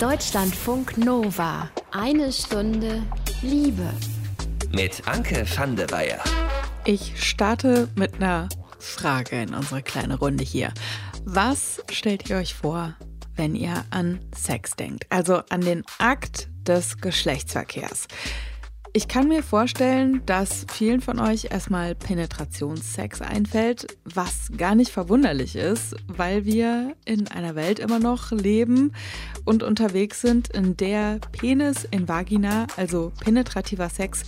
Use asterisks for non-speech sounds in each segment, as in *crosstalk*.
Deutschlandfunk Nova. Eine Stunde Liebe. Mit Anke van der Weyer. Ich starte mit einer Frage in unsere kleine Runde hier. Was stellt ihr euch vor, wenn ihr an Sex denkt? Also an den Akt des Geschlechtsverkehrs. Ich kann mir vorstellen, dass vielen von euch erstmal Penetrationssex einfällt, was gar nicht verwunderlich ist, weil wir in einer Welt immer noch leben und unterwegs sind, in der Penis in Vagina, also penetrativer Sex,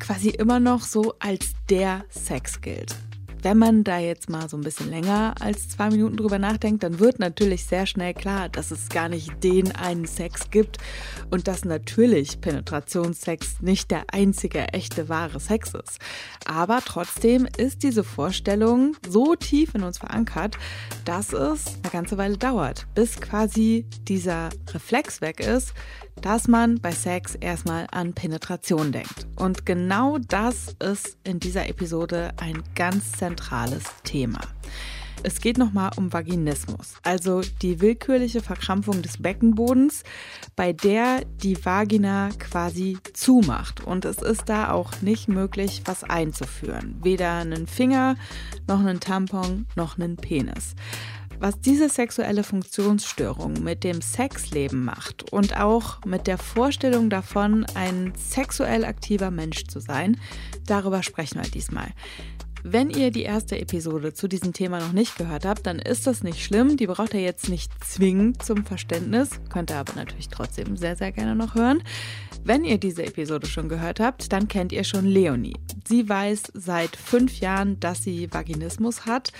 quasi immer noch so als der Sex gilt. Wenn man da jetzt mal so ein bisschen länger als zwei Minuten drüber nachdenkt, dann wird natürlich sehr schnell klar, dass es gar nicht den einen Sex gibt und dass natürlich Penetrationssex nicht der einzige echte wahre Sex ist. Aber trotzdem ist diese Vorstellung so tief in uns verankert, dass es eine ganze Weile dauert, bis quasi dieser Reflex weg ist, dass man bei Sex erstmal an Penetration denkt. Und genau das ist in dieser Episode ein ganz zentrales Thema. Es geht nochmal um Vaginismus, also die willkürliche Verkrampfung des Beckenbodens, bei der die Vagina quasi zumacht. Und es ist da auch nicht möglich, was einzuführen. Weder einen Finger, noch einen Tampon, noch einen Penis. Was diese sexuelle Funktionsstörung mit dem Sexleben macht und auch mit der Vorstellung davon, ein sexuell aktiver Mensch zu sein, darüber sprechen wir diesmal. Wenn ihr die erste Episode zu diesem Thema noch nicht gehört habt, dann ist das nicht schlimm. Die braucht ihr jetzt nicht zwingend zum Verständnis, könnt ihr aber natürlich trotzdem sehr, sehr gerne noch hören. Wenn ihr diese Episode schon gehört habt, dann kennt ihr schon Leonie. Sie weiß seit fünf Jahren, dass sie Vaginismus hat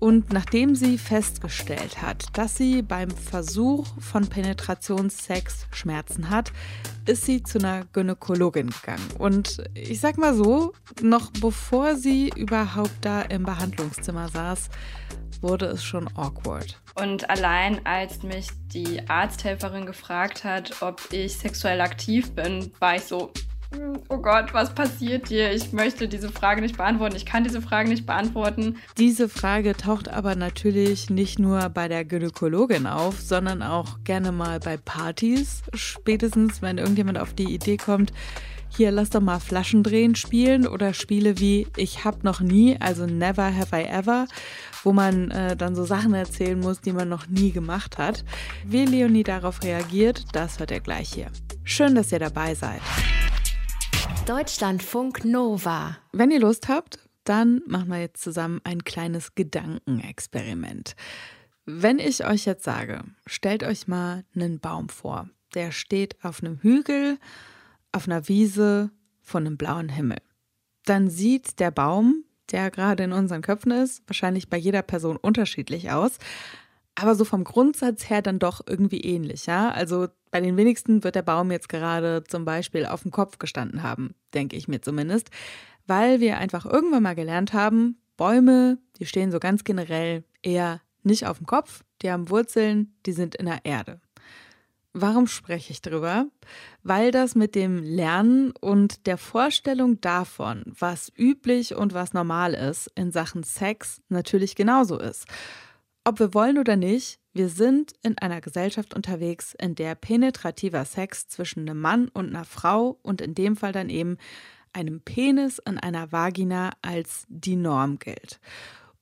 und nachdem sie festgestellt hat, dass sie beim Versuch von Penetrationssex Schmerzen hat, ist sie zu einer Gynäkologin gegangen. Und ich sag mal so, noch bevor sie überhaupt da im Behandlungszimmer saß, wurde es schon awkward. Und allein als mich die Arzthelferin gefragt hat, ob ich sexuell aktiv bin, war ich so, oh Gott, was passiert dir? Ich möchte diese Frage nicht beantworten. Ich kann diese Frage nicht beantworten. Diese Frage taucht aber natürlich nicht nur bei der Gynäkologin auf, sondern auch gerne mal bei Partys. Spätestens, wenn irgendjemand auf die Idee kommt, hier lass doch mal Flaschendrehen spielen oder Spiele wie Ich hab noch nie, also Never Have I Ever, wo man äh, dann so Sachen erzählen muss, die man noch nie gemacht hat. Wie Leonie darauf reagiert, das hört ihr gleich hier. Schön, dass ihr dabei seid. Deutschlandfunk Nova. Wenn ihr Lust habt, dann machen wir jetzt zusammen ein kleines Gedankenexperiment. Wenn ich euch jetzt sage, stellt euch mal einen Baum vor. Der steht auf einem Hügel, auf einer Wiese von einem blauen Himmel. Dann sieht der Baum, der gerade in unseren Köpfen ist, wahrscheinlich bei jeder Person unterschiedlich aus aber so vom Grundsatz her dann doch irgendwie ähnlich, ja. Also bei den wenigsten wird der Baum jetzt gerade zum Beispiel auf dem Kopf gestanden haben, denke ich mir zumindest, weil wir einfach irgendwann mal gelernt haben, Bäume, die stehen so ganz generell eher nicht auf dem Kopf, die haben Wurzeln, die sind in der Erde. Warum spreche ich drüber? Weil das mit dem Lernen und der Vorstellung davon, was üblich und was normal ist in Sachen Sex, natürlich genauso ist. Ob wir wollen oder nicht, wir sind in einer Gesellschaft unterwegs, in der penetrativer Sex zwischen einem Mann und einer Frau und in dem Fall dann eben einem Penis in einer Vagina als die Norm gilt.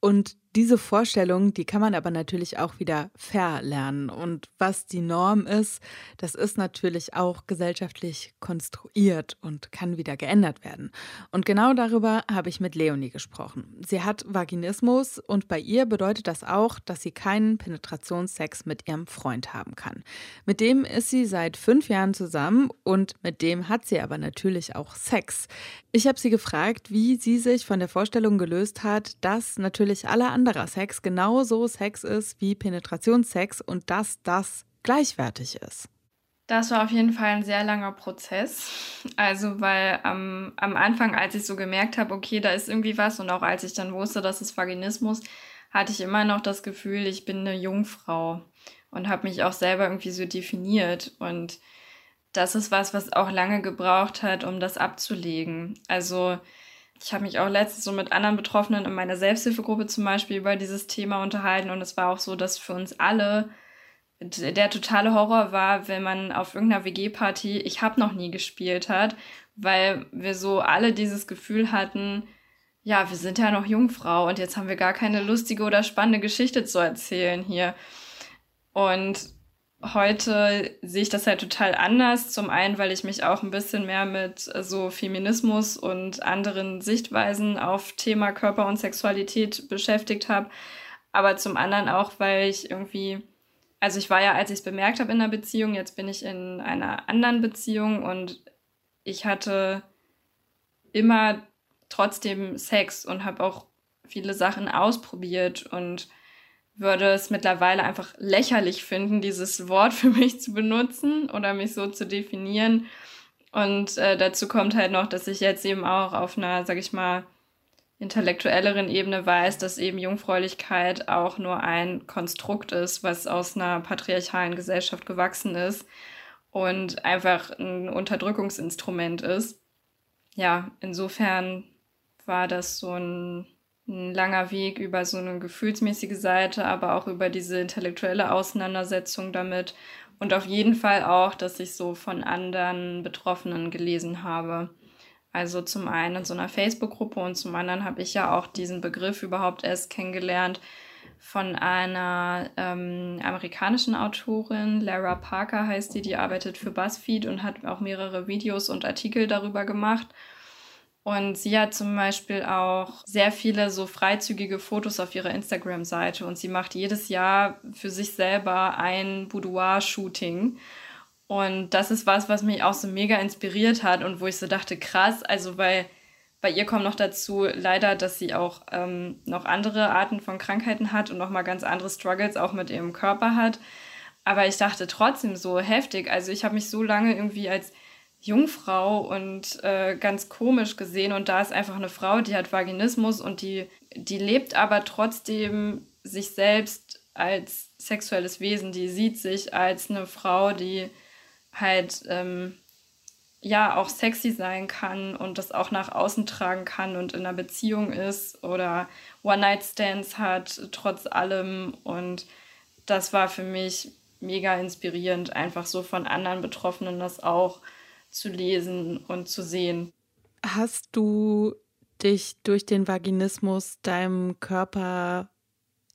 Und diese Vorstellung, die kann man aber natürlich auch wieder verlernen. Und was die Norm ist, das ist natürlich auch gesellschaftlich konstruiert und kann wieder geändert werden. Und genau darüber habe ich mit Leonie gesprochen. Sie hat Vaginismus und bei ihr bedeutet das auch, dass sie keinen Penetrationssex mit ihrem Freund haben kann. Mit dem ist sie seit fünf Jahren zusammen und mit dem hat sie aber natürlich auch Sex. Ich habe sie gefragt, wie sie sich von der Vorstellung gelöst hat, dass natürlich alle anderer Sex genauso Sex ist wie Penetrationssex und dass das gleichwertig ist. Das war auf jeden Fall ein sehr langer Prozess. Also, weil ähm, am Anfang, als ich so gemerkt habe, okay, da ist irgendwie was und auch als ich dann wusste, dass es Vaginismus, hatte ich immer noch das Gefühl, ich bin eine Jungfrau und habe mich auch selber irgendwie so definiert. Und das ist was, was auch lange gebraucht hat, um das abzulegen. Also, ich habe mich auch letztens so mit anderen Betroffenen in meiner Selbsthilfegruppe zum Beispiel über dieses Thema unterhalten und es war auch so, dass für uns alle der totale Horror war, wenn man auf irgendeiner WG-Party Ich hab noch nie gespielt hat, weil wir so alle dieses Gefühl hatten, ja, wir sind ja noch Jungfrau und jetzt haben wir gar keine lustige oder spannende Geschichte zu erzählen hier. Und heute sehe ich das halt total anders. Zum einen, weil ich mich auch ein bisschen mehr mit so Feminismus und anderen Sichtweisen auf Thema Körper und Sexualität beschäftigt habe. Aber zum anderen auch, weil ich irgendwie also ich war ja, als ich es bemerkt habe in einer Beziehung, jetzt bin ich in einer anderen Beziehung und ich hatte immer trotzdem Sex und habe auch viele Sachen ausprobiert und würde es mittlerweile einfach lächerlich finden, dieses Wort *laughs* für mich zu benutzen oder mich so zu definieren. Und äh, dazu kommt halt noch, dass ich jetzt eben auch auf einer, sag ich mal, intellektuelleren Ebene weiß, dass eben Jungfräulichkeit auch nur ein Konstrukt ist, was aus einer patriarchalen Gesellschaft gewachsen ist und einfach ein Unterdrückungsinstrument ist. Ja, insofern war das so ein, ein langer Weg über so eine gefühlsmäßige Seite, aber auch über diese intellektuelle Auseinandersetzung damit und auf jeden Fall auch, dass ich so von anderen Betroffenen gelesen habe. Also zum einen in so einer Facebook-Gruppe und zum anderen habe ich ja auch diesen Begriff überhaupt erst kennengelernt von einer ähm, amerikanischen Autorin, Lara Parker heißt die, die arbeitet für BuzzFeed und hat auch mehrere Videos und Artikel darüber gemacht. Und sie hat zum Beispiel auch sehr viele so freizügige Fotos auf ihrer Instagram-Seite und sie macht jedes Jahr für sich selber ein Boudoir-Shooting. Und das ist was, was mich auch so mega inspiriert hat und wo ich so dachte, krass, also weil bei ihr kommt noch dazu leider, dass sie auch ähm, noch andere Arten von Krankheiten hat und nochmal ganz andere Struggles auch mit ihrem Körper hat. Aber ich dachte trotzdem so heftig. Also ich habe mich so lange irgendwie als Jungfrau und äh, ganz komisch gesehen und da ist einfach eine Frau, die hat Vaginismus und die, die lebt aber trotzdem sich selbst als sexuelles Wesen. Die sieht sich als eine Frau, die halt ähm, ja auch sexy sein kann und das auch nach außen tragen kann und in einer Beziehung ist oder One-Night-Stands hat, trotz allem. Und das war für mich mega inspirierend, einfach so von anderen Betroffenen das auch zu lesen und zu sehen. Hast du dich durch den Vaginismus deinem Körper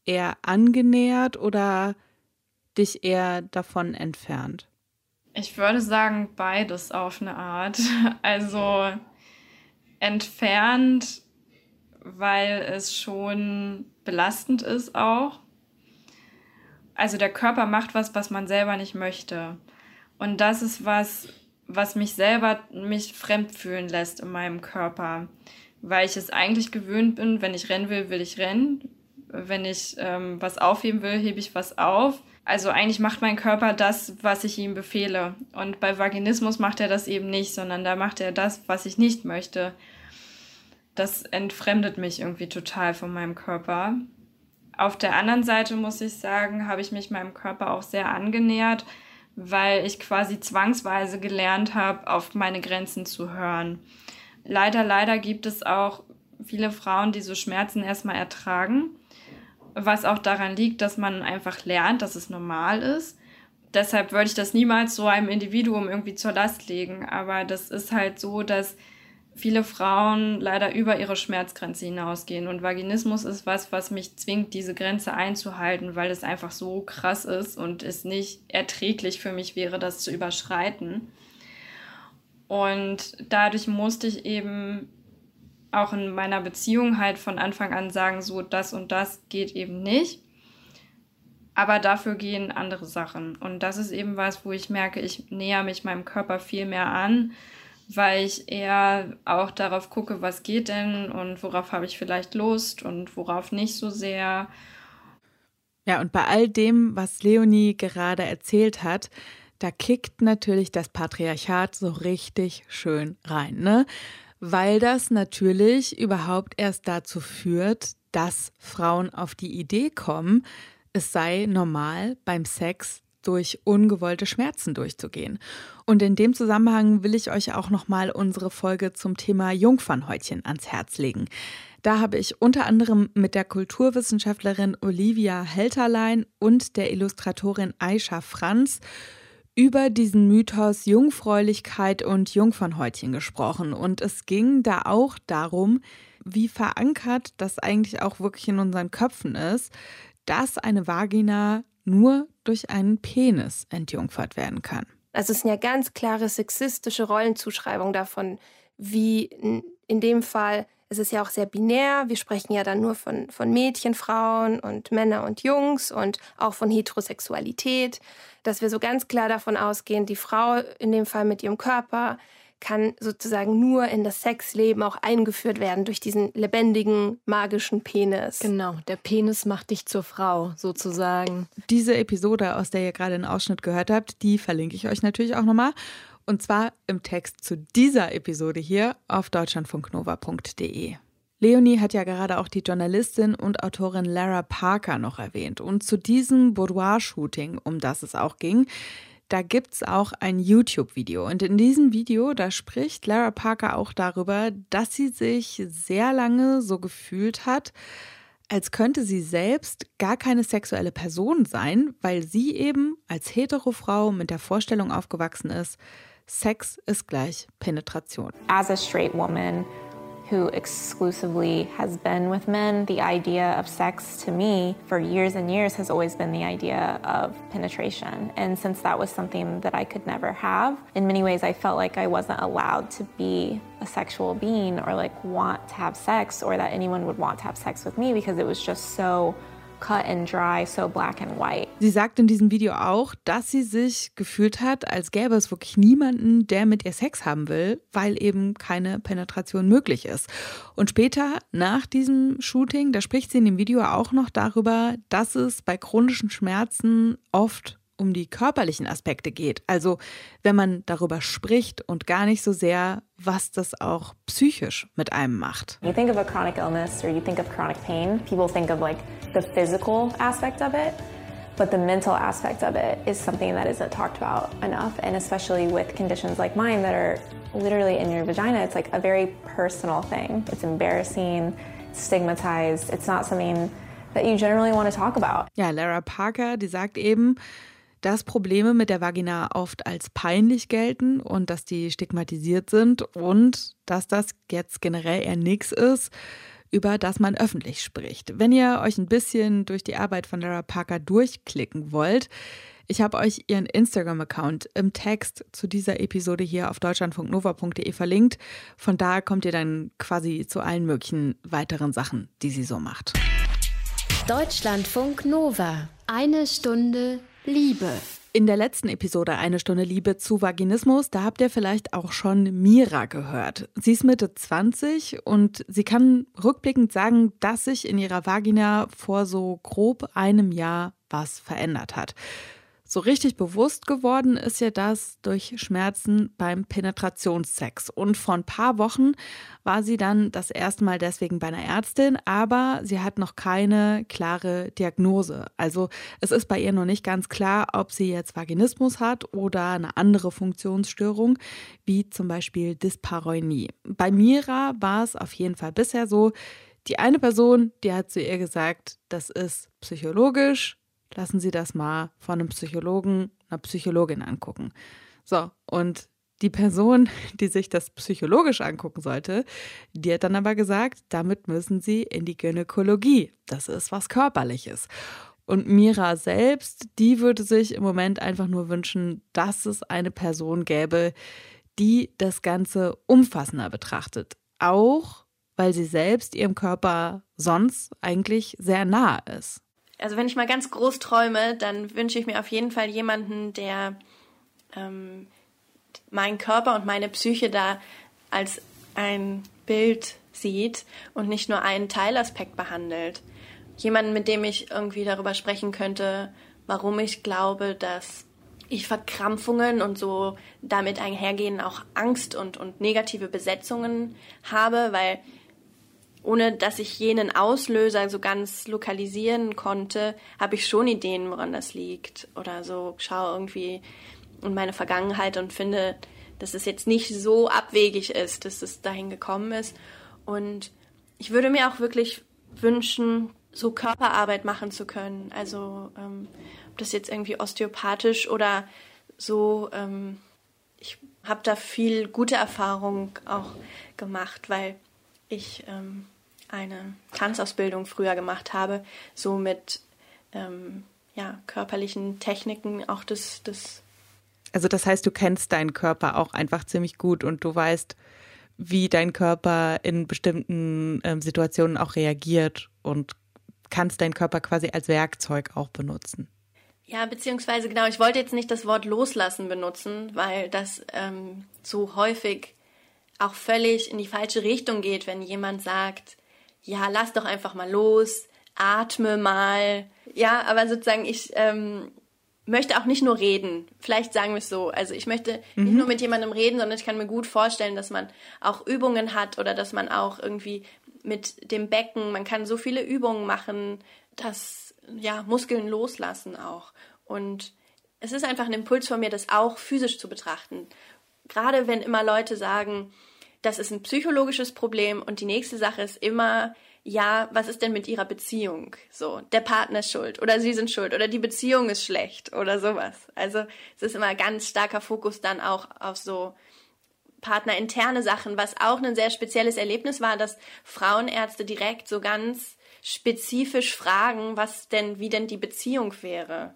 eher angenähert oder dich eher davon entfernt? Ich würde sagen, beides auf eine Art. *laughs* Also entfernt, weil es schon belastend ist auch. Also der Körper macht was, was man selber nicht möchte. Und das ist was, was mich selber mich fremd fühlen lässt in meinem Körper. Weil ich es eigentlich gewöhnt bin, wenn ich rennen will, will ich rennen. Wenn ich ähm, was aufheben will, hebe ich was auf. Also eigentlich macht mein Körper das, was ich ihm befehle. Und bei Vaginismus macht er das eben nicht, sondern da macht er das, was ich nicht möchte. Das entfremdet mich irgendwie total von meinem Körper. Auf der anderen Seite muss ich sagen, habe ich mich meinem Körper auch sehr angenähert, weil ich quasi zwangsweise gelernt habe, auf meine Grenzen zu hören. Leider, leider gibt es auch viele Frauen, die so Schmerzen erstmal ertragen was auch daran liegt, dass man einfach lernt, dass es normal ist. Deshalb würde ich das niemals so einem Individuum irgendwie zur Last legen. Aber das ist halt so, dass viele Frauen leider über ihre Schmerzgrenze hinausgehen. Und Vaginismus ist was, was mich zwingt, diese Grenze einzuhalten, weil es einfach so krass ist und es nicht erträglich für mich wäre, das zu überschreiten. Und dadurch musste ich eben auch in meiner Beziehung halt von Anfang an sagen, so das und das geht eben nicht. Aber dafür gehen andere Sachen. Und das ist eben was, wo ich merke, ich näher mich meinem Körper viel mehr an, weil ich eher auch darauf gucke, was geht denn und worauf habe ich vielleicht Lust und worauf nicht so sehr. Ja, und bei all dem, was Leonie gerade erzählt hat, da kickt natürlich das Patriarchat so richtig schön rein, ne? weil das natürlich überhaupt erst dazu führt, dass Frauen auf die Idee kommen, es sei normal beim Sex durch ungewollte Schmerzen durchzugehen. Und in dem Zusammenhang will ich euch auch nochmal unsere Folge zum Thema Jungfernhäutchen ans Herz legen. Da habe ich unter anderem mit der Kulturwissenschaftlerin Olivia Helterlein und der Illustratorin Aisha Franz über diesen Mythos Jungfräulichkeit und Jungfernhäutchen gesprochen. Und es ging da auch darum, wie verankert das eigentlich auch wirklich in unseren Köpfen ist, dass eine Vagina nur durch einen Penis entjungfert werden kann. Also es sind ja ganz klare sexistische Rollenzuschreibungen davon, wie in dem Fall, es ist ja auch sehr binär, wir sprechen ja dann nur von, von Mädchen, Frauen und Männer und Jungs und auch von Heterosexualität, dass wir so ganz klar davon ausgehen, die Frau in dem Fall mit ihrem Körper kann sozusagen nur in das Sexleben auch eingeführt werden durch diesen lebendigen, magischen Penis. Genau, der Penis macht dich zur Frau sozusagen. Diese Episode, aus der ihr gerade einen Ausschnitt gehört habt, die verlinke ich euch natürlich auch nochmal. Und zwar im Text zu dieser Episode hier auf deutschlandfunknova.de. Leonie hat ja gerade auch die Journalistin und Autorin Lara Parker noch erwähnt. Und zu diesem Boudoir-Shooting, um das es auch ging, da gibt es auch ein YouTube-Video. Und in diesem Video, da spricht Lara Parker auch darüber, dass sie sich sehr lange so gefühlt hat, als könnte sie selbst gar keine sexuelle Person sein, weil sie eben als hetero Frau mit der Vorstellung aufgewachsen ist, Sex ist gleich Penetration. As a straight woman, who exclusively has been with men, the idea of sex to me for years and years has always been the idea of penetration. And since that was something that I could never have, in many ways I felt like I wasn't allowed to be a sexual being or like want to have sex or that anyone would want to have sex with me because it was just so cut and dry, so black and white. Sie sagt in diesem Video auch, dass sie sich gefühlt hat, als gäbe es wirklich niemanden, der mit ihr Sex haben will, weil eben keine Penetration möglich ist. Und später, nach diesem Shooting, da spricht sie in dem Video auch noch darüber, dass es bei chronischen Schmerzen oft um die körperlichen Aspekte geht. Also wenn man darüber spricht und gar nicht so sehr, was das auch psychisch mit einem macht. You think of a chronic illness or you think of chronic pain, people think of like the physical aspect of it. But the mental aspect of it is something that isn't talked about enough. And especially with conditions like mine that are literally in your vagina, it's like a very personal thing. It's embarrassing, stigmatized. It's not something that you generally want to talk about. Ja, Lara Parker, die sagt eben, dass Probleme mit der Vagina oft als peinlich gelten und dass die stigmatisiert sind und dass das jetzt generell eher nichts ist, über das man öffentlich spricht. Wenn ihr euch ein bisschen durch die Arbeit von Lara Parker durchklicken wollt, ich habe euch ihren Instagram-Account im Text zu dieser Episode hier auf deutschlandfunknova.de verlinkt. Von da kommt ihr dann quasi zu allen möglichen weiteren Sachen, die sie so macht. Deutschlandfunk Nova. Eine Stunde Liebe. In der letzten Episode Eine Stunde Liebe zu Vaginismus, da habt ihr vielleicht auch schon Mira gehört. Sie ist Mitte 20 und sie kann rückblickend sagen, dass sich in ihrer Vagina vor so grob einem Jahr was verändert hat. So richtig bewusst geworden ist ihr das durch Schmerzen beim Penetrationssex. Und vor ein paar Wochen war sie dann das erste Mal deswegen bei einer Ärztin, aber sie hat noch keine klare Diagnose. Also es ist bei ihr noch nicht ganz klar, ob sie jetzt Vaginismus hat oder eine andere Funktionsstörung, wie zum Beispiel Dyspareunie. Bei Mira war es auf jeden Fall bisher so, die eine Person, die hat zu ihr gesagt, das ist psychologisch, lassen Sie das mal von einem Psychologen, einer Psychologin angucken. So, und die Person, *laughs* die sich das psychologisch angucken sollte, die hat dann aber gesagt, damit müssen Sie in die Gynäkologie. Das ist was Körperliches. Und Mira selbst, die würde sich im Moment einfach nur wünschen, dass es eine Person gäbe, die das Ganze umfassender betrachtet. Auch weil sie selbst ihrem Körper sonst eigentlich sehr nah ist also wenn ich mal ganz groß träume, dann wünsche ich mir auf jeden Fall jemanden, der ähm, meinen Körper und meine Psyche da als ein Bild sieht und nicht nur einen Teilaspekt behandelt. Jemanden, mit dem ich irgendwie darüber sprechen könnte, warum ich glaube, dass ich Verkrampfungen und so damit einhergehen auch Angst und, und negative Besetzungen habe, weil ohne dass ich jenen Auslöser so ganz lokalisieren konnte, habe ich schon Ideen, woran das liegt. Oder so schaue irgendwie in meine Vergangenheit und finde, dass es jetzt nicht so abwegig ist, dass es dahin gekommen ist. Und ich würde mir auch wirklich wünschen, so Körperarbeit machen zu können. Also ähm, ob das jetzt irgendwie osteopathisch oder so, ähm, ich habe da viel gute Erfahrung auch gemacht, weil ich ähm, eine Tanzausbildung früher gemacht habe, so mit ähm, ja, körperlichen Techniken, auch das, das. Also das heißt, du kennst deinen Körper auch einfach ziemlich gut und du weißt, wie dein Körper in bestimmten ähm, Situationen auch reagiert und kannst deinen Körper quasi als Werkzeug auch benutzen. Ja, beziehungsweise genau, ich wollte jetzt nicht das Wort loslassen benutzen, weil das ähm, so häufig auch völlig in die falsche Richtung geht, wenn jemand sagt, ja, lass doch einfach mal los, atme mal. Ja, aber sozusagen, ich ähm, möchte auch nicht nur reden. Vielleicht sagen wir es so. Also ich möchte mhm. nicht nur mit jemandem reden, sondern ich kann mir gut vorstellen, dass man auch Übungen hat oder dass man auch irgendwie mit dem Becken, man kann so viele Übungen machen, dass ja Muskeln loslassen auch. Und es ist einfach ein Impuls von mir, das auch physisch zu betrachten. Gerade wenn immer Leute sagen, das ist ein psychologisches Problem und die nächste Sache ist immer, ja, was ist denn mit ihrer Beziehung? So, der Partner ist schuld oder sie sind schuld oder die Beziehung ist schlecht oder sowas. Also es ist immer ganz starker Fokus dann auch auf so partnerinterne Sachen, was auch ein sehr spezielles Erlebnis war, dass Frauenärzte direkt so ganz spezifisch fragen, was denn, wie denn die Beziehung wäre.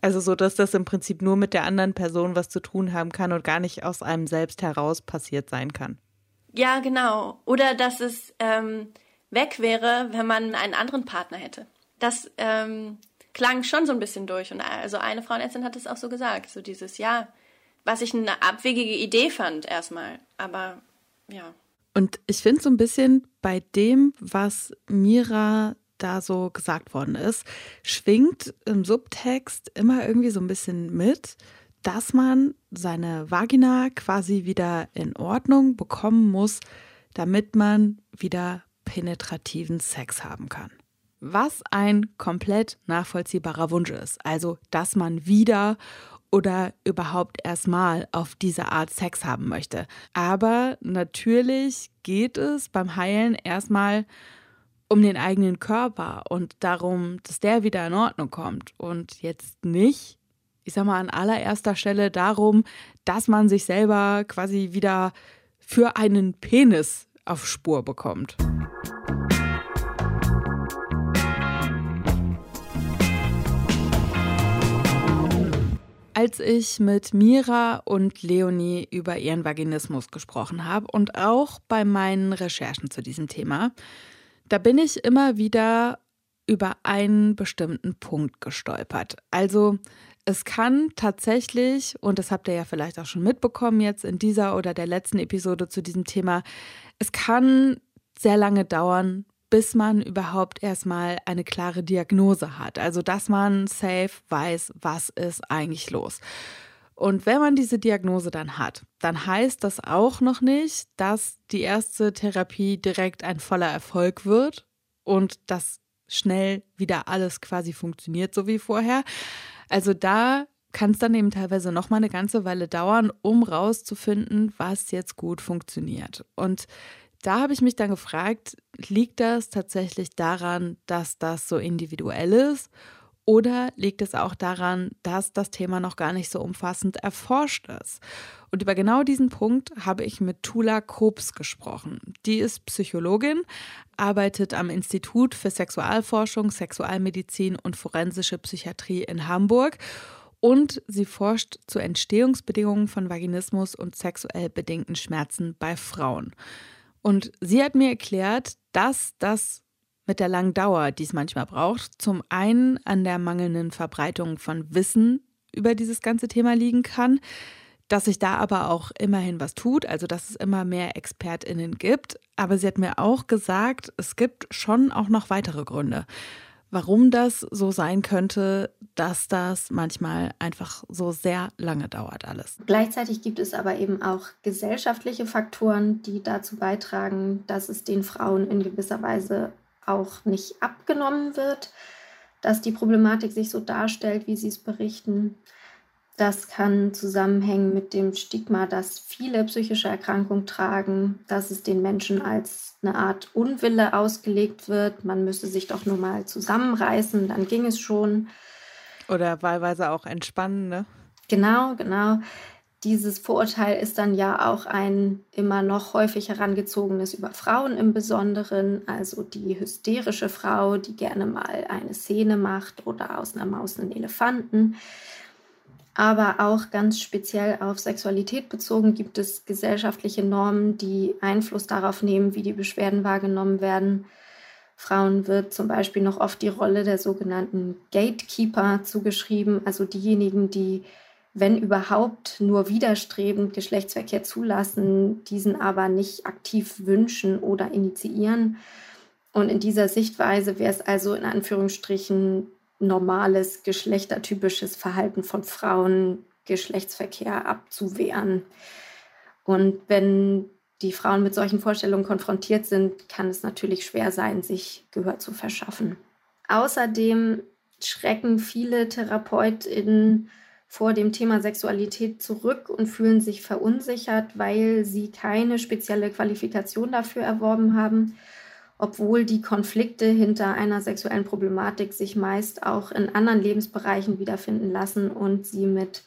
Also so, dass das im Prinzip nur mit der anderen Person was zu tun haben kann und gar nicht aus einem selbst heraus passiert sein kann. Ja, genau. Oder dass es ähm, weg wäre, wenn man einen anderen Partner hätte. Das ähm, klang schon so ein bisschen durch. Und also eine Frauenärztin hat es auch so gesagt, so dieses Ja, was ich eine abwegige Idee fand erstmal. Aber ja. Und ich finde so ein bisschen bei dem, was Mira da so gesagt worden ist, schwingt im Subtext immer irgendwie so ein bisschen mit, dass man seine Vagina quasi wieder in Ordnung bekommen muss, damit man wieder penetrativen Sex haben kann. Was ein komplett nachvollziehbarer Wunsch ist. Also, dass man wieder oder überhaupt erstmal auf diese Art Sex haben möchte. Aber natürlich geht es beim Heilen erstmal um den eigenen Körper und darum, dass der wieder in Ordnung kommt und jetzt nicht, ich sag mal, an allererster Stelle darum, dass man sich selber quasi wieder für einen Penis auf Spur bekommt. Als ich mit Mira und Leonie über ihren Vaginismus gesprochen habe und auch bei meinen Recherchen zu diesem Thema, da bin ich immer wieder über einen bestimmten Punkt gestolpert. Also es kann tatsächlich, und das habt ihr ja vielleicht auch schon mitbekommen jetzt in dieser oder der letzten Episode zu diesem Thema, es kann sehr lange dauern, bis man überhaupt erstmal eine klare Diagnose hat. Also, dass man safe weiß, was ist eigentlich los. Und wenn man diese Diagnose dann hat, dann heißt das auch noch nicht, dass die erste Therapie direkt ein voller Erfolg wird und dass schnell wieder alles quasi funktioniert, so wie vorher. Also da kann es dann eben teilweise noch mal eine ganze Weile dauern, um rauszufinden, was jetzt gut funktioniert. Und da habe ich mich dann gefragt, liegt das tatsächlich daran, dass das so individuell ist? Oder liegt es auch daran, dass das Thema noch gar nicht so umfassend erforscht ist? Und über genau diesen Punkt habe ich mit Tula Kobs gesprochen. Die ist Psychologin, arbeitet am Institut für Sexualforschung, Sexualmedizin und forensische Psychiatrie in Hamburg und sie forscht zu Entstehungsbedingungen von Vaginismus und sexuell bedingten Schmerzen bei Frauen. Und sie hat mir erklärt, dass das mit der langen Dauer, die es manchmal braucht, zum einen an der mangelnden Verbreitung von Wissen über dieses ganze Thema liegen kann, dass sich da aber auch immerhin was tut, also dass es immer mehr Expertinnen gibt. Aber sie hat mir auch gesagt, es gibt schon auch noch weitere Gründe warum das so sein könnte, dass das manchmal einfach so sehr lange dauert alles. Gleichzeitig gibt es aber eben auch gesellschaftliche Faktoren, die dazu beitragen, dass es den Frauen in gewisser Weise auch nicht abgenommen wird, dass die Problematik sich so darstellt, wie sie es berichten. Das kann zusammenhängen mit dem Stigma, das viele psychische Erkrankungen tragen, dass es den Menschen als eine Art Unwille ausgelegt wird. Man müsste sich doch nur mal zusammenreißen, dann ging es schon. Oder wahlweise auch entspannen, ne? Genau, genau. Dieses Vorurteil ist dann ja auch ein immer noch häufig herangezogenes über Frauen im Besonderen, also die hysterische Frau, die gerne mal eine Szene macht oder aus einer Maus einen Elefanten aber auch ganz speziell auf Sexualität bezogen gibt es gesellschaftliche Normen, die Einfluss darauf nehmen, wie die Beschwerden wahrgenommen werden. Frauen wird zum Beispiel noch oft die Rolle der sogenannten Gatekeeper zugeschrieben, also diejenigen, die, wenn überhaupt, nur widerstrebend Geschlechtsverkehr zulassen, diesen aber nicht aktiv wünschen oder initiieren. Und in dieser Sichtweise wäre es also in Anführungsstrichen normales geschlechtertypisches Verhalten von Frauen, Geschlechtsverkehr abzuwehren. Und wenn die Frauen mit solchen Vorstellungen konfrontiert sind, kann es natürlich schwer sein, sich Gehör zu verschaffen. Außerdem schrecken viele TherapeutInnen vor dem Thema Sexualität zurück und fühlen sich verunsichert, weil sie keine spezielle Qualifikation dafür erworben haben obwohl die Konflikte hinter einer sexuellen Problematik sich meist auch in anderen Lebensbereichen wiederfinden lassen und sie mit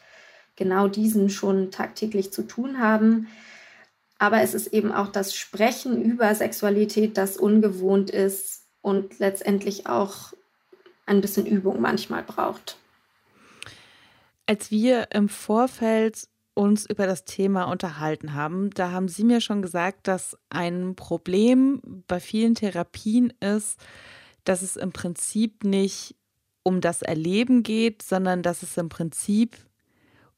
genau diesen schon tagtäglich zu tun haben. Aber es ist eben auch das Sprechen über Sexualität, das ungewohnt ist und letztendlich auch ein bisschen Übung manchmal braucht. Als wir im Vorfeld uns über das Thema unterhalten haben, da haben Sie mir schon gesagt, dass ein Problem bei vielen Therapien ist, dass es im Prinzip nicht um das Erleben geht, sondern dass es im Prinzip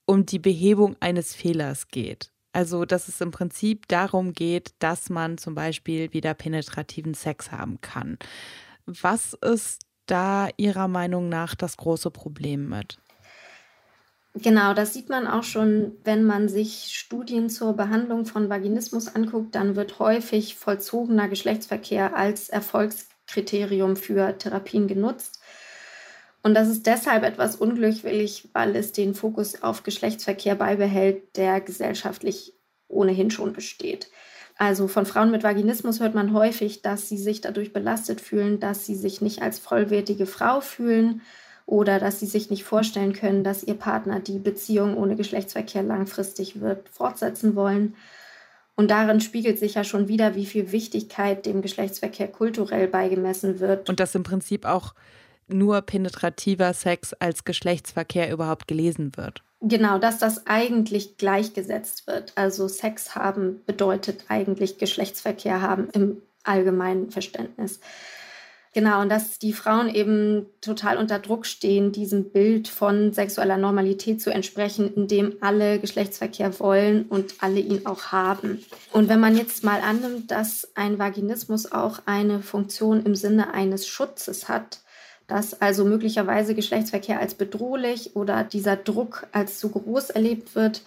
um die Behebung eines Fehlers geht. Also, dass es im Prinzip darum geht, dass man zum Beispiel wieder penetrativen Sex haben kann. Was ist da Ihrer Meinung nach das große Problem mit? Genau, das sieht man auch schon, wenn man sich Studien zur Behandlung von Vaginismus anguckt, dann wird häufig vollzogener Geschlechtsverkehr als Erfolgskriterium für Therapien genutzt. Und das ist deshalb etwas unglücklich, weil es den Fokus auf Geschlechtsverkehr beibehält, der gesellschaftlich ohnehin schon besteht. Also von Frauen mit Vaginismus hört man häufig, dass sie sich dadurch belastet fühlen, dass sie sich nicht als vollwertige Frau fühlen oder dass sie sich nicht vorstellen können, dass ihr Partner die Beziehung ohne Geschlechtsverkehr langfristig wird fortsetzen wollen. Und darin spiegelt sich ja schon wieder, wie viel Wichtigkeit dem Geschlechtsverkehr kulturell beigemessen wird. Und dass im Prinzip auch nur penetrativer Sex als Geschlechtsverkehr überhaupt gelesen wird. Genau, dass das eigentlich gleichgesetzt wird. Also Sex haben bedeutet eigentlich Geschlechtsverkehr haben im allgemeinen Verständnis. Genau, und dass die Frauen eben total unter Druck stehen, diesem Bild von sexueller Normalität zu entsprechen, in dem alle Geschlechtsverkehr wollen und alle ihn auch haben. Und wenn man jetzt mal annimmt, dass ein Vaginismus auch eine Funktion im Sinne eines Schutzes hat, dass also möglicherweise Geschlechtsverkehr als bedrohlich oder dieser Druck als zu groß erlebt wird,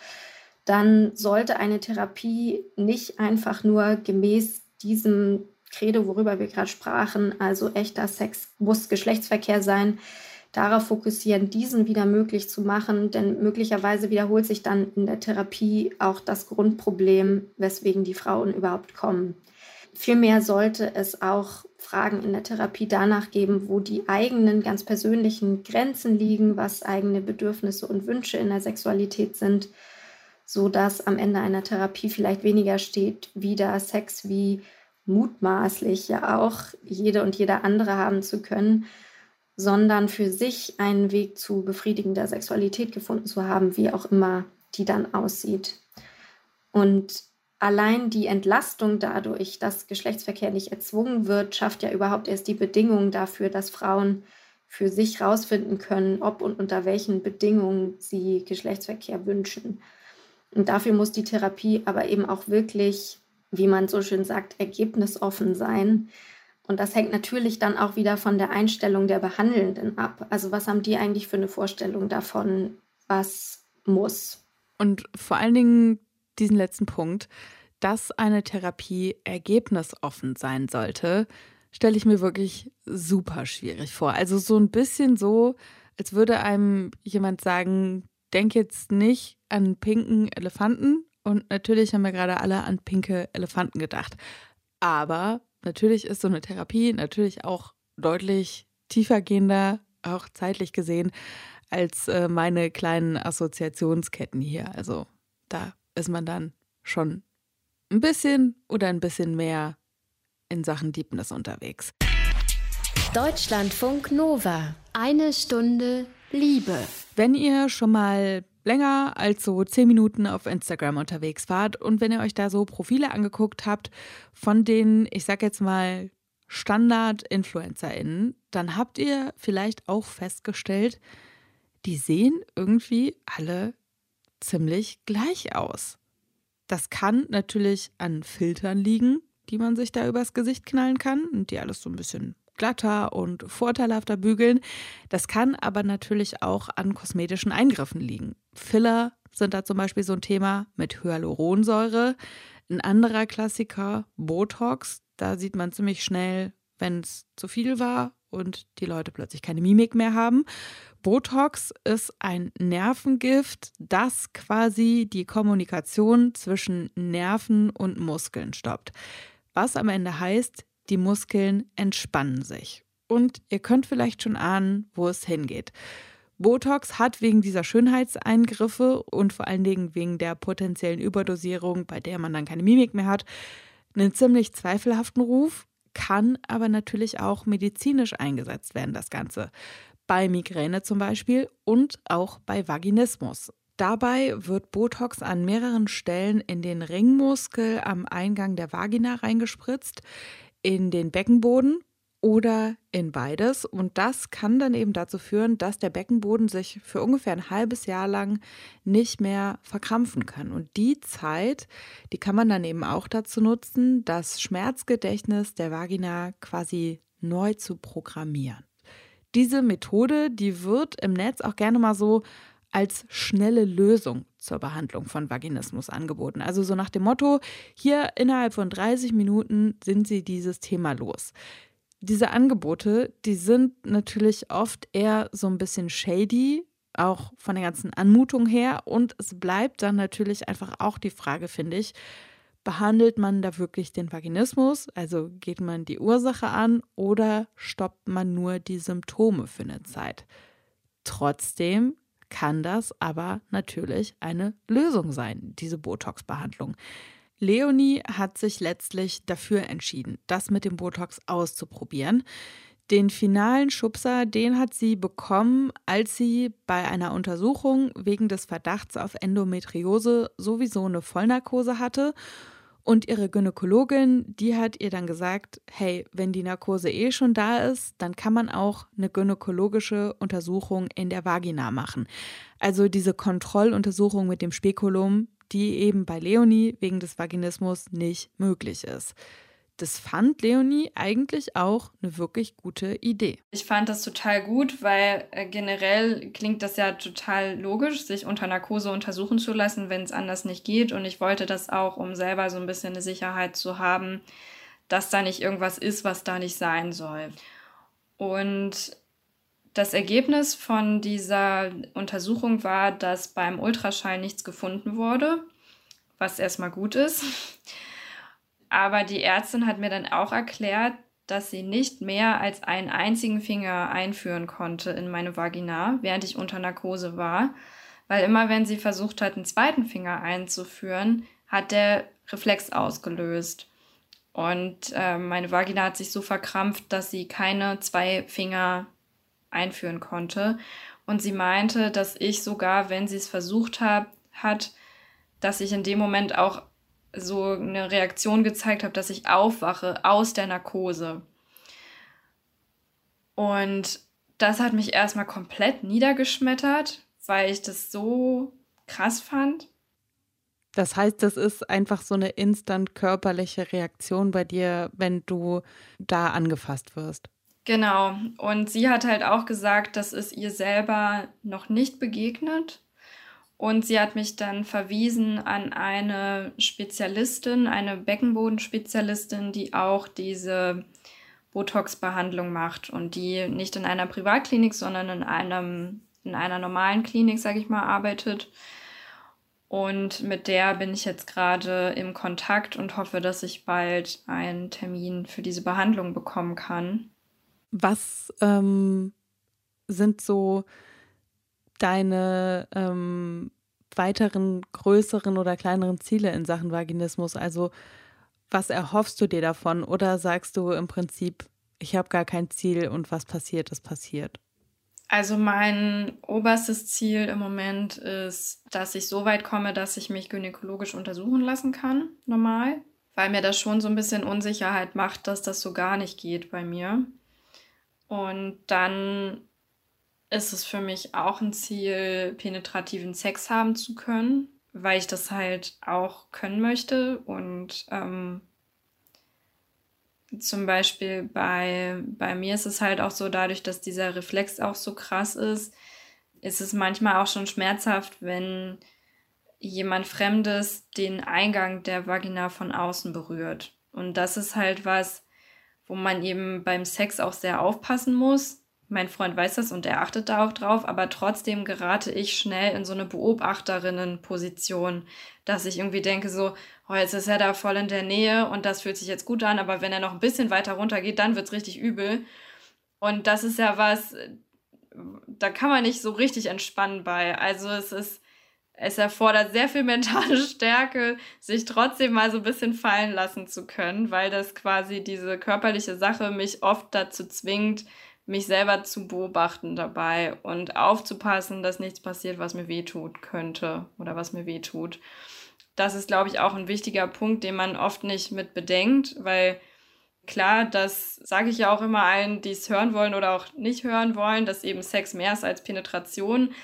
dann sollte eine Therapie nicht einfach nur gemäß diesem Credo, worüber wir gerade sprachen, also echter Sex muss Geschlechtsverkehr sein, darauf fokussieren, diesen wieder möglich zu machen, denn möglicherweise wiederholt sich dann in der Therapie auch das Grundproblem, weswegen die Frauen überhaupt kommen. Vielmehr sollte es auch Fragen in der Therapie danach geben, wo die eigenen ganz persönlichen Grenzen liegen, was eigene Bedürfnisse und Wünsche in der Sexualität sind, so dass am Ende einer Therapie vielleicht weniger steht, wieder Sex wie mutmaßlich ja auch jede und jeder andere haben zu können, sondern für sich einen Weg zu befriedigender Sexualität gefunden zu haben, wie auch immer die dann aussieht. Und allein die Entlastung dadurch, dass Geschlechtsverkehr nicht erzwungen wird, schafft ja überhaupt erst die Bedingungen dafür, dass Frauen für sich herausfinden können, ob und unter welchen Bedingungen sie Geschlechtsverkehr wünschen. Und dafür muss die Therapie aber eben auch wirklich wie man so schön sagt, ergebnisoffen sein. Und das hängt natürlich dann auch wieder von der Einstellung der Behandelnden ab. Also was haben die eigentlich für eine Vorstellung davon, was muss? Und vor allen Dingen diesen letzten Punkt, dass eine Therapie ergebnisoffen sein sollte, stelle ich mir wirklich super schwierig vor. Also so ein bisschen so, als würde einem jemand sagen, denke jetzt nicht an pinken Elefanten und natürlich haben wir gerade alle an pinke Elefanten gedacht. Aber natürlich ist so eine Therapie natürlich auch deutlich tiefergehender, auch zeitlich gesehen, als äh, meine kleinen Assoziationsketten hier. Also da ist man dann schon ein bisschen oder ein bisschen mehr in Sachen Deepness unterwegs. Deutschlandfunk Nova. Eine Stunde Liebe. Wenn ihr schon mal länger als so zehn Minuten auf Instagram unterwegs wart und wenn ihr euch da so Profile angeguckt habt von den, ich sag jetzt mal, Standard-InfluencerInnen, dann habt ihr vielleicht auch festgestellt, die sehen irgendwie alle ziemlich gleich aus. Das kann natürlich an Filtern liegen, die man sich da übers Gesicht knallen kann und die alles so ein bisschen glatter und vorteilhafter bügeln. Das kann aber natürlich auch an kosmetischen Eingriffen liegen. Filler sind da zum Beispiel so ein Thema mit Hyaluronsäure. Ein anderer Klassiker, Botox. Da sieht man ziemlich schnell, wenn es zu viel war und die Leute plötzlich keine Mimik mehr haben. Botox ist ein Nervengift, das quasi die Kommunikation zwischen Nerven und Muskeln stoppt. Was am Ende heißt, die Muskeln entspannen sich. Und ihr könnt vielleicht schon ahnen, wo es hingeht. Botox hat wegen dieser Schönheitseingriffe und vor allen Dingen wegen der potenziellen Überdosierung, bei der man dann keine Mimik mehr hat, einen ziemlich zweifelhaften Ruf, kann aber natürlich auch medizinisch eingesetzt werden, das Ganze. Bei Migräne zum Beispiel und auch bei Vaginismus. Dabei wird Botox an mehreren Stellen in den Ringmuskel am Eingang der Vagina reingespritzt in den Beckenboden oder in beides. Und das kann dann eben dazu führen, dass der Beckenboden sich für ungefähr ein halbes Jahr lang nicht mehr verkrampfen kann. Und die Zeit, die kann man dann eben auch dazu nutzen, das Schmerzgedächtnis der Vagina quasi neu zu programmieren. Diese Methode, die wird im Netz auch gerne mal so als schnelle Lösung zur Behandlung von Vaginismus angeboten. Also so nach dem Motto, hier innerhalb von 30 Minuten sind Sie dieses Thema los. Diese Angebote, die sind natürlich oft eher so ein bisschen shady, auch von der ganzen Anmutung her. Und es bleibt dann natürlich einfach auch die Frage, finde ich, behandelt man da wirklich den Vaginismus? Also geht man die Ursache an oder stoppt man nur die Symptome für eine Zeit? Trotzdem kann das aber natürlich eine Lösung sein, diese Botox-Behandlung. Leonie hat sich letztlich dafür entschieden, das mit dem Botox auszuprobieren. Den finalen Schubser, den hat sie bekommen, als sie bei einer Untersuchung wegen des Verdachts auf Endometriose sowieso eine Vollnarkose hatte und ihre Gynäkologin, die hat ihr dann gesagt, hey, wenn die Narkose eh schon da ist, dann kann man auch eine gynäkologische Untersuchung in der Vagina machen. Also diese Kontrolluntersuchung mit dem Spekulum, die eben bei Leonie wegen des Vaginismus nicht möglich ist das fand Leonie eigentlich auch eine wirklich gute Idee. Ich fand das total gut, weil äh, generell klingt das ja total logisch, sich unter Narkose untersuchen zu lassen, wenn es anders nicht geht. Und ich wollte das auch, um selber so ein bisschen eine Sicherheit zu haben, dass da nicht irgendwas ist, was da nicht sein soll. Und das Ergebnis von dieser Untersuchung war, dass beim Ultraschall nichts gefunden wurde, was erstmal gut ist. Aber die Ärztin hat mir dann auch erklärt, dass sie nicht mehr als einen einzigen Finger einführen konnte in meine Vagina, während ich unter Narkose war. Weil immer wenn sie versucht hat, einen zweiten Finger einzuführen, hat der Reflex ausgelöst. Und äh, meine Vagina hat sich so verkrampft, dass sie keine zwei Finger einführen konnte. Und sie meinte, dass ich sogar, wenn sie es versucht hab, hat, dass ich in dem Moment auch so eine Reaktion gezeigt habe, dass ich aufwache aus der Narkose. Und das hat mich erstmal komplett niedergeschmettert, weil ich das so krass fand. Das heißt, das ist einfach so eine instant körperliche Reaktion bei dir, wenn du da angefasst wirst. Genau. Und sie hat halt auch gesagt, dass es ihr selber noch nicht begegnet und sie hat mich dann verwiesen an eine Spezialistin, eine Beckenbodenspezialistin, die auch diese Botox-Behandlung macht und die nicht in einer Privatklinik, sondern in einem in einer normalen Klinik, sage ich mal, arbeitet. Und mit der bin ich jetzt gerade im Kontakt und hoffe, dass ich bald einen Termin für diese Behandlung bekommen kann. Was ähm, sind so deine ähm, weiteren größeren oder kleineren Ziele in Sachen Vaginismus? Also was erhoffst du dir davon? Oder sagst du im Prinzip, ich habe gar kein Ziel und was passiert, ist passiert? Also mein oberstes Ziel im Moment ist, dass ich so weit komme, dass ich mich gynäkologisch untersuchen lassen kann, normal, weil mir das schon so ein bisschen Unsicherheit macht, dass das so gar nicht geht bei mir. Und dann ist es für mich auch ein Ziel, penetrativen Sex haben zu können, weil ich das halt auch können möchte und ähm, zum Beispiel bei, bei mir ist es halt auch so, dadurch, dass dieser Reflex auch so krass ist, ist es manchmal auch schon schmerzhaft, wenn jemand Fremdes den Eingang der Vagina von außen berührt. Und das ist halt was, wo man eben beim Sex auch sehr aufpassen muss. Mein Freund weiß das und er achtet da auch drauf, aber trotzdem gerate ich schnell in so eine Beobachterinnenposition, dass ich irgendwie denke so, oh, jetzt ist er da voll in der Nähe und das fühlt sich jetzt gut an, aber wenn er noch ein bisschen weiter runter geht, dann wird es richtig übel. Und das ist ja was, da kann man nicht so richtig entspannen bei. Also es ist, es erfordert sehr viel mentale Stärke, sich trotzdem mal so ein bisschen fallen lassen zu können, weil das quasi diese körperliche Sache mich oft dazu zwingt, mich selber zu beobachten dabei und aufzupassen, dass nichts passiert, was mir wehtut könnte oder was mir wehtut das ist, glaube ich, auch ein wichtiger Punkt, den man oft nicht mit bedenkt, weil klar, das sage ich ja auch immer allen, die es hören wollen oder auch nicht hören wollen, dass eben Sex mehr ist als Penetration.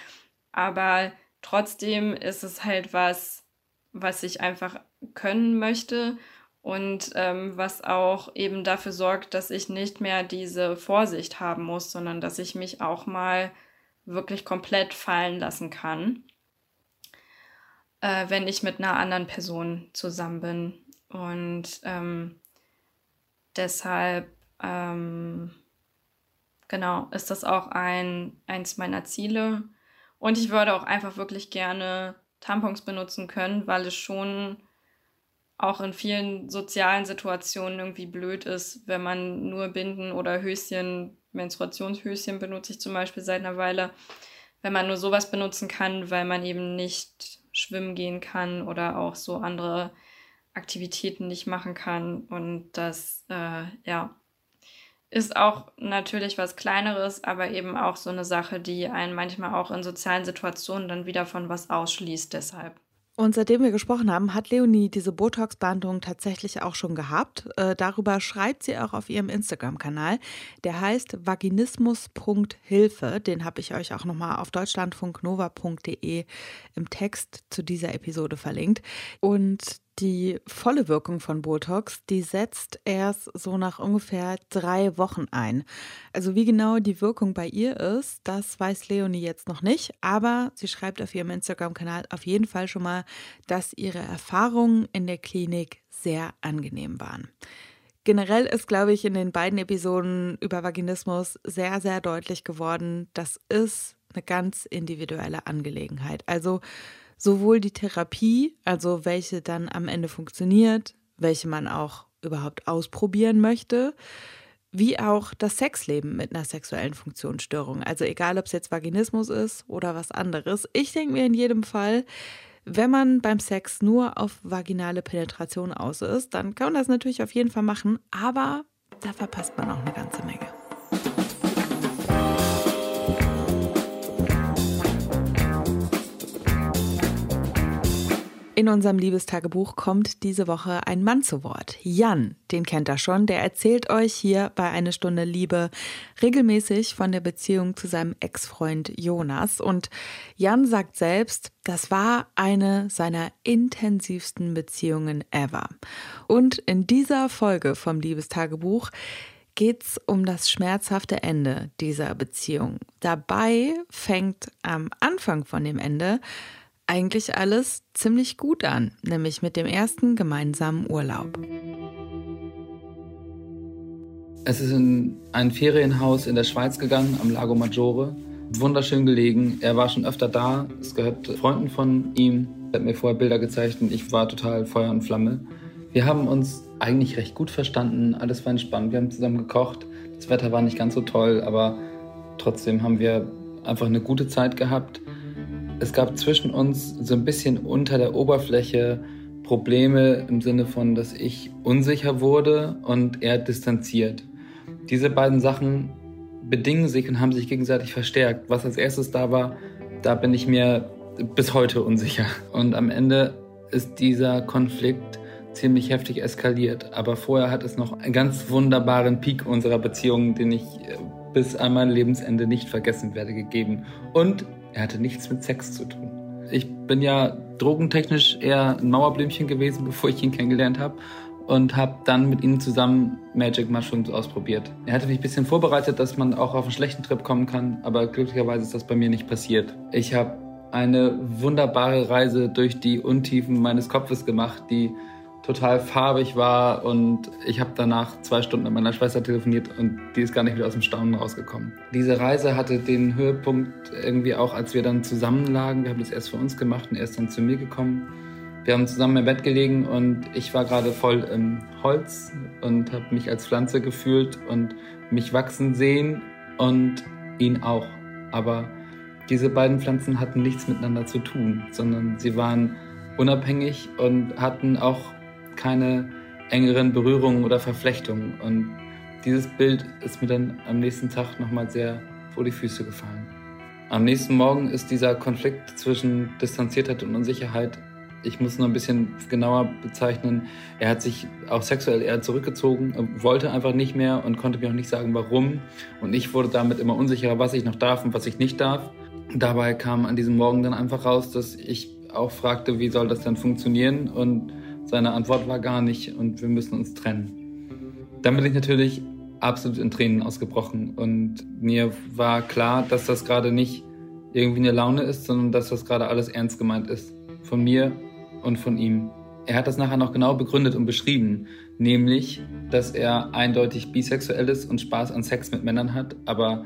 Aber trotzdem ist es halt was, was ich einfach können möchte und ähm, was auch eben dafür sorgt, dass ich nicht mehr diese Vorsicht haben muss, sondern dass ich mich auch mal wirklich komplett fallen lassen kann äh, wenn ich mit einer anderen Person zusammen bin. Und ähm, deshalb, ähm, genau, ist das auch ein, eins meiner Ziele. Und ich würde auch einfach wirklich gerne Tampons benutzen können, weil es schon auch in vielen sozialen Situationen irgendwie blöd ist, wenn man nur Binden oder Höschen, Menstruationshöschen benutze ich zum Beispiel seit einer Weile, wenn man nur sowas benutzen kann, weil man eben nicht schwimmen gehen kann oder auch so andere Aktivitäten nicht machen kann. Und das, äh, ja, ist auch natürlich was Kleineres, aber eben auch so eine Sache, die einen manchmal auch in sozialen Situationen dann wieder von was ausschließt deshalb. Und seitdem wir gesprochen haben, hat Leonie diese Botox-Behandlung tatsächlich auch schon gehabt. Äh, darüber schreibt sie auch auf ihrem Instagram-Kanal. Der heißt vaginismus.hilfe. Den habe ich euch auch nochmal auf deutschlandfunknova.de im Text zu dieser Episode verlinkt. Und die volle Wirkung von Botox, die setzt erst so nach ungefähr drei Wochen ein. Also wie genau die Wirkung bei ihr ist, das weiß Leonie jetzt noch nicht, aber sie schreibt auf ihrem Instagram-Kanal auf jeden Fall schon mal, dass ihre Erfahrungen in der Klinik sehr angenehm waren. Generell ist, glaube ich, in den beiden Episoden über Vaginismus sehr, sehr deutlich geworden, das ist eine ganz individuelle Angelegenheit. Also sowohl die Therapie, also welche dann am Ende funktioniert, welche man auch überhaupt ausprobieren möchte, wie auch das Sexleben mit einer sexuellen Funktionsstörung. Also egal, ob es jetzt Vaginismus ist oder was anderes. Ich denke mir in jedem Fall, wenn man beim Sex nur auf vaginale Penetration aus ist, dann kann man das natürlich auf jeden Fall machen, aber da verpasst man auch eine ganze Menge. In unserem Liebestagebuch kommt diese Woche ein Mann zu Wort. Jan, den kennt er schon, der erzählt euch hier bei Eine Stunde Liebe regelmäßig von der Beziehung zu seinem Ex-Freund Jonas. Und Jan sagt selbst, das war eine seiner intensivsten Beziehungen ever. Und in dieser Folge vom Liebestagebuch geht's um das schmerzhafte Ende dieser Beziehung. Dabei fängt am Anfang von dem Ende eigentlich alles ziemlich gut an, nämlich mit dem ersten gemeinsamen Urlaub. Es ist in ein Ferienhaus in der Schweiz gegangen, am Lago Maggiore. wunderschön gelegen. Er war schon öfter da. Es gehört Freunden von ihm. Er hat mir vorher Bilder gezeigt und ich war total Feuer und Flamme. Wir haben uns eigentlich recht gut verstanden. Alles war entspannt. Wir haben zusammen gekocht. Das Wetter war nicht ganz so toll, aber trotzdem haben wir einfach eine gute Zeit gehabt. Es gab zwischen uns so ein bisschen unter der Oberfläche Probleme im Sinne von, dass ich unsicher wurde und er distanziert. Diese beiden Sachen bedingen sich und haben sich gegenseitig verstärkt. Was als erstes da war, da bin ich mir bis heute unsicher. Und am Ende ist dieser Konflikt ziemlich heftig eskaliert. Aber vorher hat es noch einen ganz wunderbaren Peak unserer Beziehung, den ich äh, bis an mein Lebensende nicht vergessen werde, gegeben. Und er hatte nichts mit Sex zu tun. Ich bin ja drogentechnisch eher ein Mauerblümchen gewesen, *laughs* bevor ich ihn kennengelernt habe und habe dann mit ihnen zusammen Magic Mushrooms ausprobiert. Er hatte mich ein bisschen vorbereitet, dass man auch auf einen schlechten Trip kommen kann, aber glücklicherweise ist das bei mir nicht passiert. Ich habe eine wunderbare Reise durch die Untiefen meines Kopfes gemacht, die total farbig war und ich habe danach zwei Stunden mit meiner Schwester telefoniert und die ist gar nicht wieder aus dem Staunen rausgekommen. Diese Reise hatte den Höhepunkt irgendwie auch, als wir dann zusammenlagen. Wir haben das erst für uns gemacht und er ist dann zu mir gekommen. Wir haben zusammen im Bett gelegen und ich war gerade voll im Holz und habe mich als Pflanze gefühlt und mich wachsen sehen und ihn auch. Aber diese beiden Pflanzen hatten nichts miteinander zu tun, sondern sie waren unabhängig und hatten auch keine engeren Berührungen oder Verflechtungen. Und dieses Bild ist mir dann am nächsten Tag nochmal sehr vor die Füße gefallen. Am nächsten Morgen ist dieser Konflikt zwischen Distanziertheit und Unsicherheit ich muss nur ein bisschen genauer bezeichnen. Er hat sich auch sexuell eher zurückgezogen, wollte einfach nicht mehr und konnte mir auch nicht sagen, warum. Und ich wurde damit immer unsicherer, was ich noch darf und was ich nicht darf. Dabei kam an diesem Morgen dann einfach raus, dass ich auch fragte, wie soll das denn funktionieren? Und seine Antwort war gar nicht und wir müssen uns trennen. Dann bin ich natürlich absolut in Tränen ausgebrochen und mir war klar, dass das gerade nicht irgendwie eine Laune ist, sondern dass das gerade alles ernst gemeint ist. Von mir und von ihm. Er hat das nachher noch genau begründet und beschrieben, nämlich, dass er eindeutig bisexuell ist und Spaß an Sex mit Männern hat, aber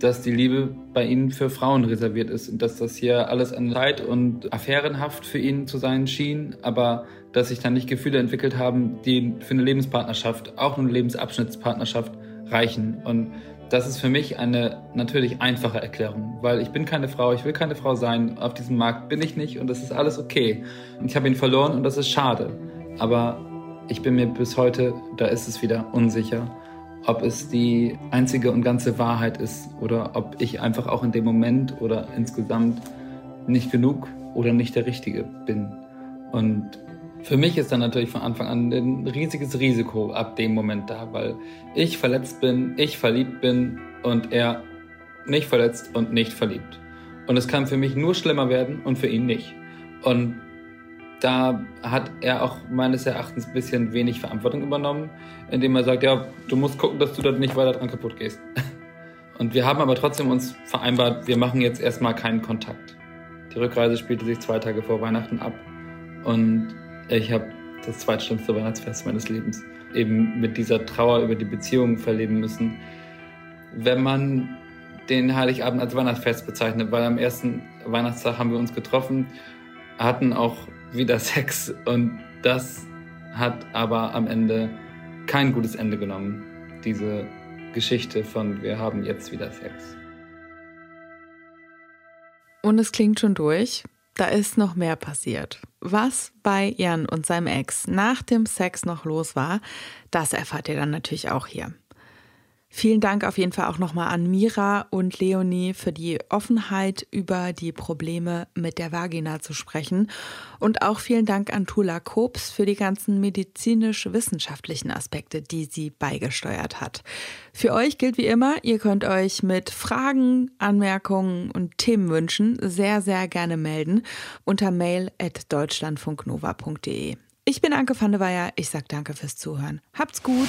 dass die Liebe bei ihnen für Frauen reserviert ist und dass das hier alles an Zeit und affärenhaft für ihn zu sein schien, aber dass sich dann nicht Gefühle entwickelt haben, die für eine Lebenspartnerschaft, auch eine Lebensabschnittspartnerschaft reichen. Und das ist für mich eine natürlich einfache Erklärung, weil ich bin keine Frau, ich will keine Frau sein, auf diesem Markt bin ich nicht und das ist alles okay. Und ich habe ihn verloren und das ist schade. Aber ich bin mir bis heute, da ist es wieder unsicher, ob es die einzige und ganze Wahrheit ist oder ob ich einfach auch in dem Moment oder insgesamt nicht genug oder nicht der Richtige bin. Und für mich ist dann natürlich von Anfang an ein riesiges Risiko ab dem Moment da, weil ich verletzt bin, ich verliebt bin und er nicht verletzt und nicht verliebt. Und es kann für mich nur schlimmer werden und für ihn nicht. Und da hat er auch meines Erachtens ein bisschen wenig Verantwortung übernommen, indem er sagt, ja, du musst gucken, dass du dort nicht weiter dran kaputt gehst. *laughs* Und wir haben aber trotzdem uns vereinbart, wir machen jetzt erstmal keinen Kontakt. Die Rückreise spielte sich zwei Tage vor Weihnachten ab. Und ich habe das zweitschlimmste Weihnachtsfest meines Lebens eben mit dieser Trauer über die Beziehung verleben müssen. Wenn man den Heiligabend als Weihnachtsfest bezeichnet, weil am ersten Weihnachtstag haben wir uns getroffen, hatten auch wieder *laughs* Sex und das hat aber am Ende kein gutes Ende genommen. Diese Geschichte von wir haben jetzt wieder Sex. Und es klingt schon durch. Da ist noch mehr passiert. Was bei Jan und seinem Ex nach dem Sex noch los war, das erfahrt ihr dann natürlich auch hier. Vielen Dank auf jeden Fall auch nochmal an Mira und Leonie für die Offenheit, über die Probleme mit der Vagina zu sprechen. Und auch vielen Dank an Tula Kobs für die ganzen medizinisch-wissenschaftlichen Aspekte, die sie beigesteuert hat. Für euch gilt wie immer, ihr könnt euch mit Fragen, Anmerkungen und Themenwünschen sehr, sehr gerne melden unter mail at deutschlandfunknova.de. Ich bin Anke van der Weyer. Ich sage danke fürs Zuhören. Habt's gut.